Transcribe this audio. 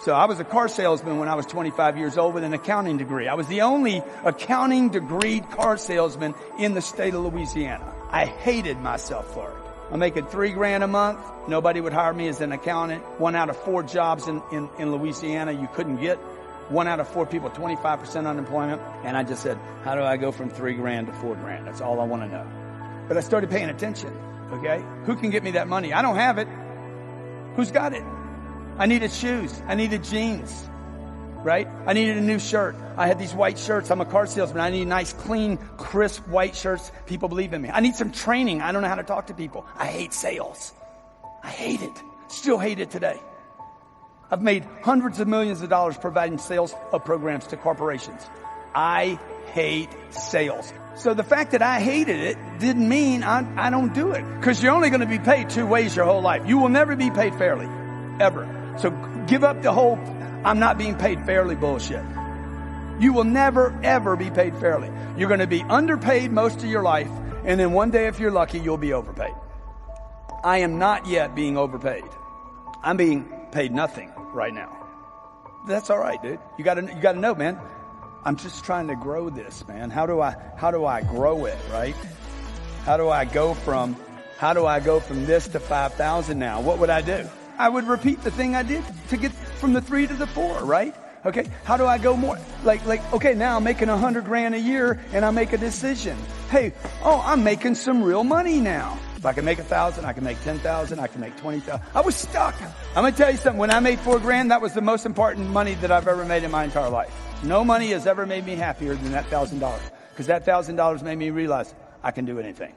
So I was a car salesman when I was 25 years old with an accounting degree. I was the only accounting degreed car salesman in the state of Louisiana. I hated myself for it. I'm making three grand a month. Nobody would hire me as an accountant. One out of four jobs in, in, in Louisiana you couldn't get. One out of four people, 25% unemployment. And I just said, how do I go from three grand to four grand? That's all I want to know. But I started paying attention. Okay. Who can get me that money? I don't have it. Who's got it? I needed shoes. I needed jeans. Right? I needed a new shirt. I had these white shirts. I'm a car salesman. I need nice, clean, crisp white shirts. People believe in me. I need some training. I don't know how to talk to people. I hate sales. I hate it. Still hate it today. I've made hundreds of millions of dollars providing sales of programs to corporations. I hate sales. So the fact that I hated it didn't mean I, I don't do it. Because you're only going to be paid two ways your whole life. You will never be paid fairly. Ever. So give up the whole I'm not being paid fairly bullshit. You will never ever be paid fairly. You're going to be underpaid most of your life. And then one day, if you're lucky, you'll be overpaid. I am not yet being overpaid. I'm being paid nothing right now. That's all right, dude. You gotta, you gotta know, man. I'm just trying to grow this, man. How do I, how do I grow it, right? How do I go from, how do I go from this to 5,000 now? What would I do? I would repeat the thing I did to get from the three to the four, right? Okay. How do I go more? Like, like, okay, now I'm making a hundred grand a year and I make a decision. Hey, oh, I'm making some real money now. If I can make a thousand, I can make ten thousand, I can make twenty thousand. I was stuck. I'm gonna tell you something. When I made four grand, that was the most important money that I've ever made in my entire life. No money has ever made me happier than that thousand dollars. Because that thousand dollars made me realize I can do anything.